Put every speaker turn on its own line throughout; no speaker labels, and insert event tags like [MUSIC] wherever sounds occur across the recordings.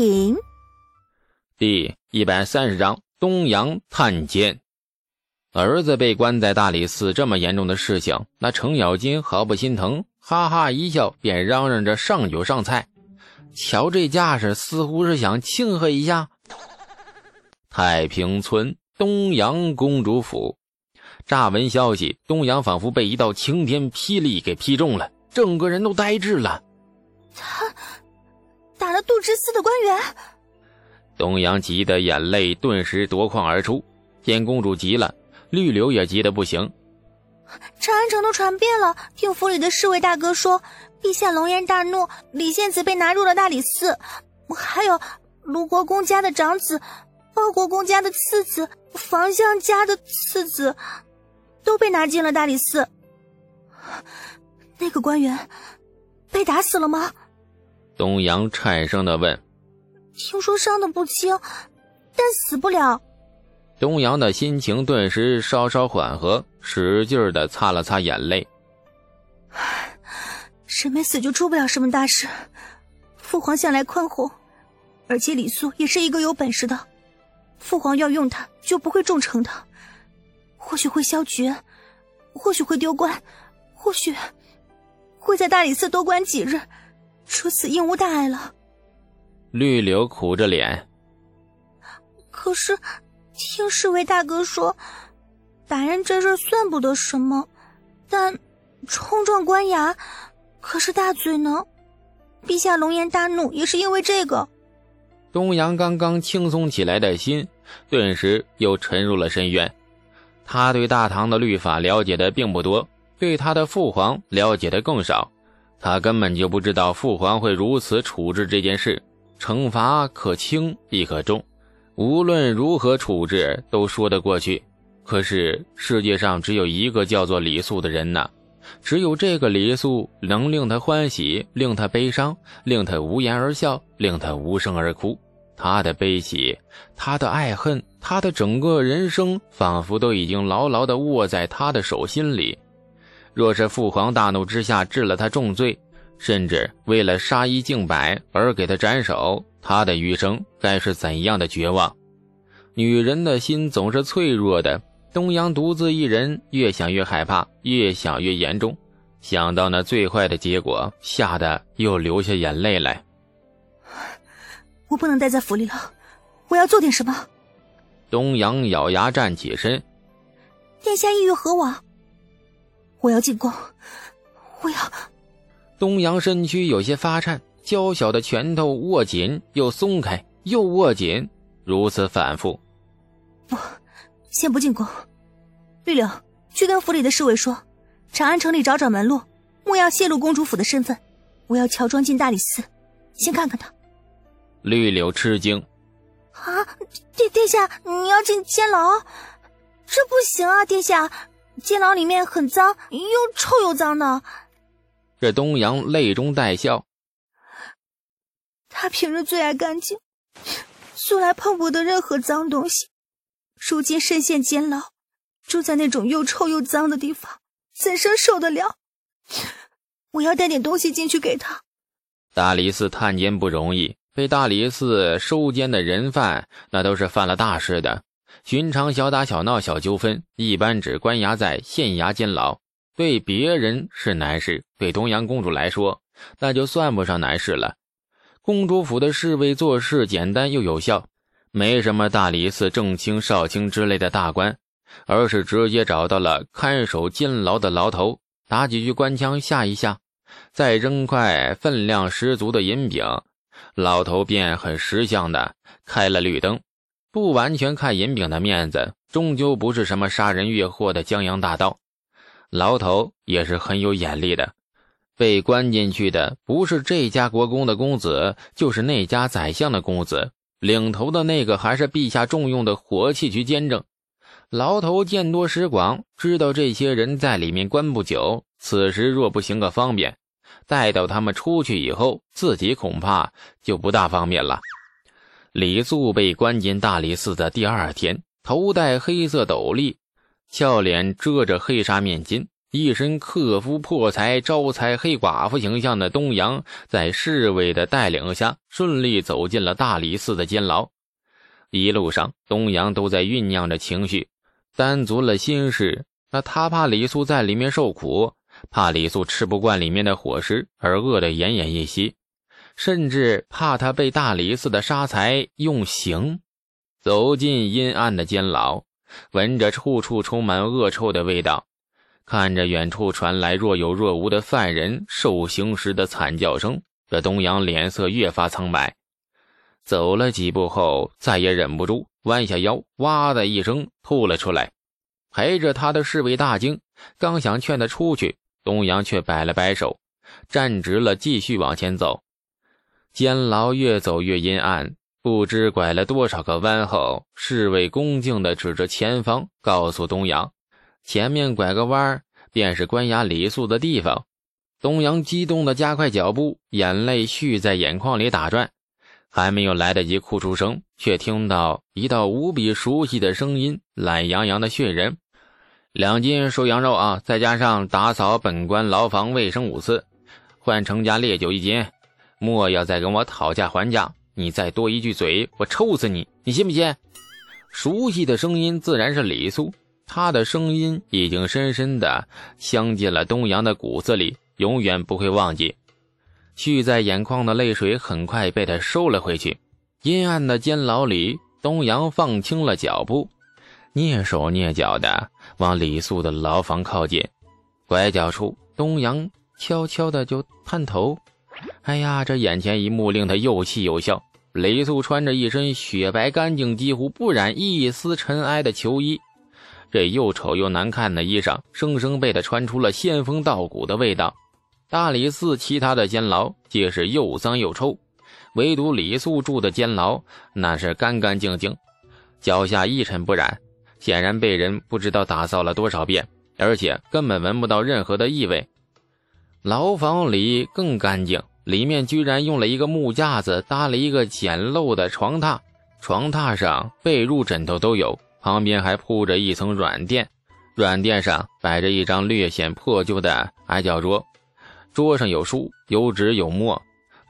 品
第一百三十章东阳探监。儿子被关在大理寺，这么严重的事情，那程咬金毫不心疼，哈哈一笑，便嚷嚷着上酒上菜。瞧这架势，似乎是想庆贺一下。太平村东阳公主府，乍闻消息，东阳仿佛被一道晴天霹雳给劈中了，整个人都呆滞了。
他。打了杜之司的官员，
东阳急得眼泪顿时夺眶而出。见公主急了，绿柳也急得不行。
长安城都传遍了，听府里的侍卫大哥说，陛下龙颜大怒，李献子被拿入了大理寺，还有卢国公家的长子、包国公家的次子、房相家的次子，都被拿进了大理寺。那个官员被打死了吗？
东阳颤声的问：“
听说伤的不轻，但死不了。”
东阳的心情顿时稍稍缓和，使劲的擦了擦眼泪。
人没死就出不了什么大事，父皇向来宽宏，而且李素也是一个有本事的，父皇要用他就不会重惩他，或许会削爵，或许会丢官，或许会在大理寺多关几日。除此应无大碍了。
绿柳苦着脸。
可是，听侍卫大哥说，打人这事算不得什么，但冲撞官衙可是大罪呢。陛下龙颜大怒也是因为这个。
东阳刚刚轻松起来的心，顿时又沉入了深渊。他对大唐的律法了解的并不多，对他的父皇了解的更少。他根本就不知道父皇会如此处置这件事，惩罚可轻亦可重，无论如何处置都说得过去。可是世界上只有一个叫做李素的人呐，只有这个李素能令他欢喜，令他悲伤，令他无言而笑，令他无声而哭。他的悲喜，他的爱恨，他的整个人生，仿佛都已经牢牢地握在他的手心里。若是父皇大怒之下治了他重罪，甚至为了杀一儆百而给他斩首，他的余生该是怎样的绝望？女人的心总是脆弱的。东阳独自一人，越想越害怕，越想越严重。想到那最坏的结果，吓得又流下眼泪来。
我不能待在府里了，我要做点什么。
东阳咬牙站起身。
殿下意欲何往？我要进宫，我要。
东阳身躯有些发颤，娇小的拳头握紧又松开，又握紧，如此反复。
不，先不进宫。绿柳，去跟府里的侍卫说，长安城里找找门路，莫要泄露公主府的身份。我要乔装进大理寺，先看看他。
绿柳吃惊。
啊，殿殿下，你要进监牢？这不行啊，殿下。监牢里面很脏，又臭又脏的。
这东阳泪中带笑。
他平日最爱干净，素来碰不得任何脏东西。如今身陷监牢，住在那种又臭又脏的地方，怎生受得了？我要带点东西进去给他。
大理寺探监不容易，被大理寺收监的人犯，那都是犯了大事的。寻常小打小闹、小纠纷，一般只关押在县衙监牢。对别人是难事，对东阳公主来说，那就算不上难事了。公主府的侍卫做事简单又有效，没什么大理寺正卿、少卿之类的大官，而是直接找到了看守监牢的牢头，打几句官腔吓一吓，再扔块分量十足的银饼，老头便很识相的开了绿灯。不完全看银饼的面子，终究不是什么杀人越货的江洋大盗。牢头也是很有眼力的，被关进去的不是这家国公的公子，就是那家宰相的公子。领头的那个还是陛下重用的火器局监正。牢头见多识广，知道这些人在里面关不久，此时若不行个方便，待到他们出去以后，自己恐怕就不大方便了。李素被关进大理寺的第二天，头戴黑色斗笠，俏脸遮着黑纱面巾，一身克夫破财招财黑寡妇形象的东阳，在侍卫的带领下，顺利走进了大理寺的监牢。一路上，东阳都在酝酿着情绪，担足了心事。那他怕李素在里面受苦，怕李素吃不惯里面的伙食而饿得奄奄一息，甚至怕他被大理寺的杀财用刑。走进阴暗的监牢，闻着处处充满恶臭的味道。看着远处传来若有若无的犯人受刑时的惨叫声，这东阳脸色越发苍白。走了几步后，再也忍不住，弯下腰，哇的一声吐了出来。陪着他的侍卫大惊，刚想劝他出去，东阳却摆了摆手，站直了，继续往前走。监牢越走越阴暗，不知拐了多少个弯后，侍卫恭敬地指着前方，告诉东阳。前面拐个弯便是关押李素的地方。东阳激动的加快脚步，眼泪蓄在眼眶里打转，还没有来得及哭出声，却听到一道无比熟悉的声音，懒洋洋的训人：“两斤熟羊肉啊，再加上打扫本官牢房卫生五次，换成家烈酒一斤。莫要再跟我讨价还价，你再多一句嘴，我抽死你！你信不信？”熟悉的声音自然是李素。他的声音已经深深的镶进了东阳的骨子里，永远不会忘记。蓄在眼眶的泪水很快被他收了回去。阴暗的监牢里，东阳放轻了脚步，蹑手蹑脚的往李素的牢房靠近。拐角处，东阳悄悄的就探头：“哎呀，这眼前一幕令他又气又笑。李素穿着一身雪白干净、几乎不染一丝尘埃的囚衣。”这又丑又难看的衣裳，生生被他穿出了仙风道骨的味道。大理寺其他的监牢皆是又脏又臭，唯独李素住的监牢那是干干净净，脚下一尘不染，显然被人不知道打扫了多少遍，而且根本闻不到任何的异味。牢房里更干净，里面居然用了一个木架子搭了一个简陋的床榻，床榻上被褥枕头都有。旁边还铺着一层软垫，软垫上摆着一张略显破旧的矮脚桌，桌上有书、有纸、有墨，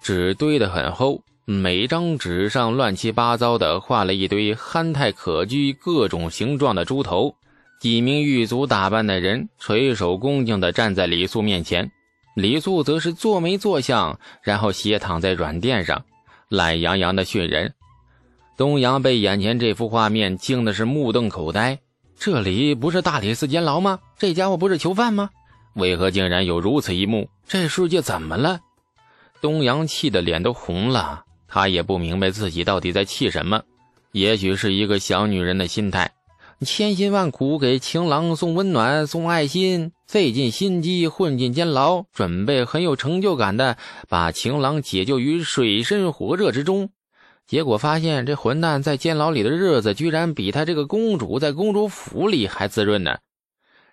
纸堆得很厚，每张纸上乱七八糟的画了一堆憨态可掬、各种形状的猪头。几名狱卒打扮的人垂手恭敬地站在李素面前，李素则是坐没坐相，然后斜躺在软垫上，懒洋洋的训人。东阳被眼前这幅画面惊的是目瞪口呆，这里不是大理寺监牢吗？这家伙不是囚犯吗？为何竟然有如此一幕？这世界怎么了？东阳气得脸都红了，他也不明白自己到底在气什么。也许是一个小女人的心态，千辛万苦给情郎送温暖、送爱心，费尽心机混进监牢，准备很有成就感的把情郎解救于水深火热之中。结果发现，这混蛋在监牢里的日子，居然比他这个公主在公主府里还滋润呢！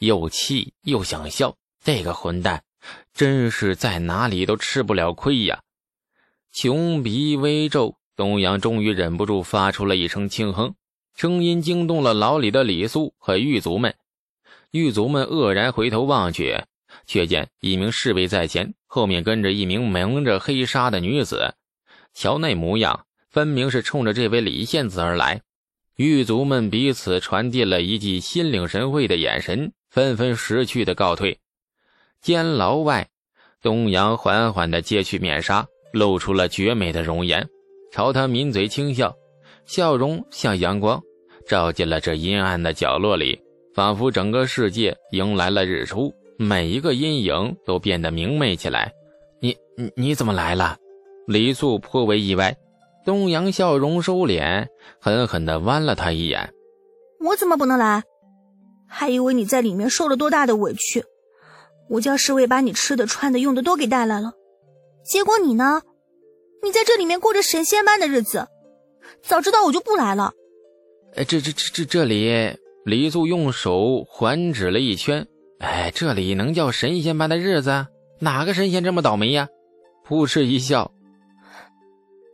又气又想笑，这个混蛋真是在哪里都吃不了亏呀！穷鼻微皱，东阳终于忍不住发出了一声轻哼，声音惊动了牢里的李素和狱卒们。狱卒们愕然回头望去，却见一名侍卫在前，后面跟着一名蒙着黑纱的女子，瞧那模样。分明是冲着这位李献子而来，狱卒们彼此传递了一记心领神会的眼神，纷纷识趣的告退。监牢外，东阳缓缓地揭去面纱，露出了绝美的容颜，朝他抿嘴轻笑，笑容像阳光，照进了这阴暗的角落里，仿佛整个世界迎来了日出，每一个阴影都变得明媚起来。你你你怎么来了？李素颇为意外。东阳笑容收敛，狠狠地剜了他一眼。
我怎么不能来？还以为你在里面受了多大的委屈，我叫侍卫把你吃的、穿的、用的都给带来了。结果你呢？你在这里面过着神仙般的日子。早知道我就不来了。
哎，这这这这这里，李素用手环指了一圈。哎，这里能叫神仙般的日子？哪个神仙这么倒霉呀？扑哧一笑。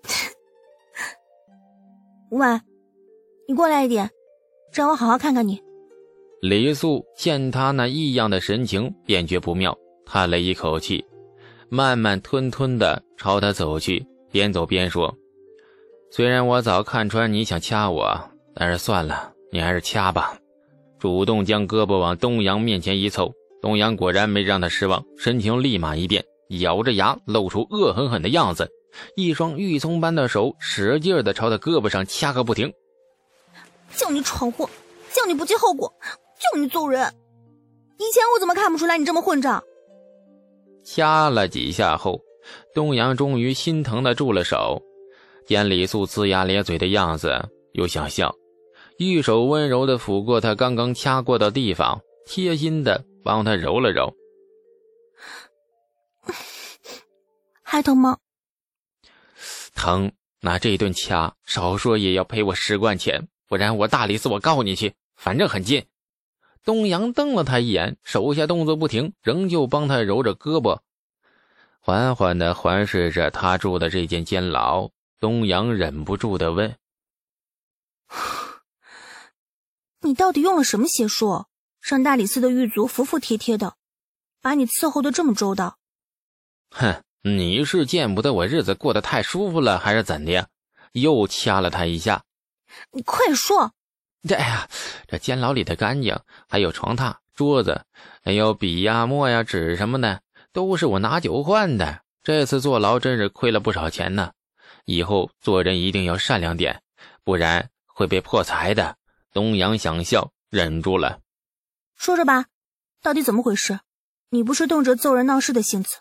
[LAUGHS]
喂，你过来一点，让我好好看看你。
李素见他那异样的神情，便觉不妙，叹了一口气，慢慢吞吞的朝他走去，边走边说：“虽然我早看穿你想掐我，但是算了，你还是掐吧。”主动将胳膊往东阳面前一凑，东阳果然没让他失望，神情立马一变，咬着牙露出恶狠狠的样子，一双玉葱般的手使劲的朝他胳膊上掐个不停。
叫你闯祸，叫你不计后果。叫你揍人！以前我怎么看不出来你这么混账？
掐了几下后，东阳终于心疼的住了手，见李素龇牙咧嘴的样子，又想笑，玉手温柔的抚过他刚刚掐过的地方，贴心的帮他揉了揉。[LAUGHS]
还疼吗？
疼，那这顿掐，少说也要赔我十贯钱，不然我大理寺我告你去，反正很近。东阳瞪了他一眼，手下动作不停，仍旧帮他揉着胳膊，缓缓的环视着他住的这间监牢。东阳忍不住的问：“ [LAUGHS]
你到底用了什么邪术，让大理寺的狱卒服服帖帖的，把你伺候的这么周到？”“
哼，你是见不得我日子过得太舒服了，还是怎的？”又掐了他一下。
“你快说！”
这哎呀，这监牢里的干净，还有床榻、桌子，还有笔呀、墨呀、纸什么的，都是我拿酒换的。这次坐牢真是亏了不少钱呢。以后做人一定要善良点，不然会被破财的。东阳想笑，忍住了。
说着吧，到底怎么回事？你不是动辄揍人闹事的性子？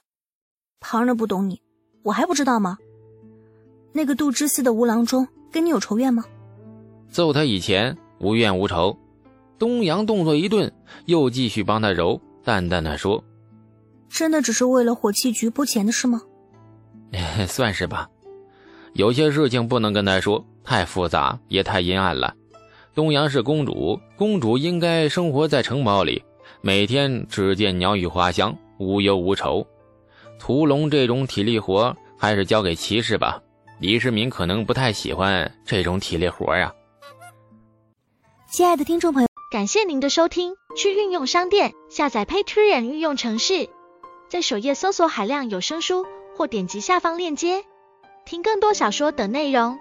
旁人不懂你，我还不知道吗？那个杜之思的吴郎中跟你有仇怨吗？
揍他以前。无怨无仇，东阳动作一顿，又继续帮他揉，淡淡的说：“
真的只是为了火器局拨钱的事吗？” [LAUGHS]
算是吧。有些事情不能跟他说，太复杂也太阴暗了。东阳是公主，公主应该生活在城堡里，每天只见鸟语花香，无忧无愁。屠龙这种体力活，还是交给骑士吧。李世民可能不太喜欢这种体力活呀。
亲爱的听众朋友，
感谢您的收听。去运用商店下载 Patreon 运用城市，在首页搜索海量有声书，或点击下方链接听更多小说等内容。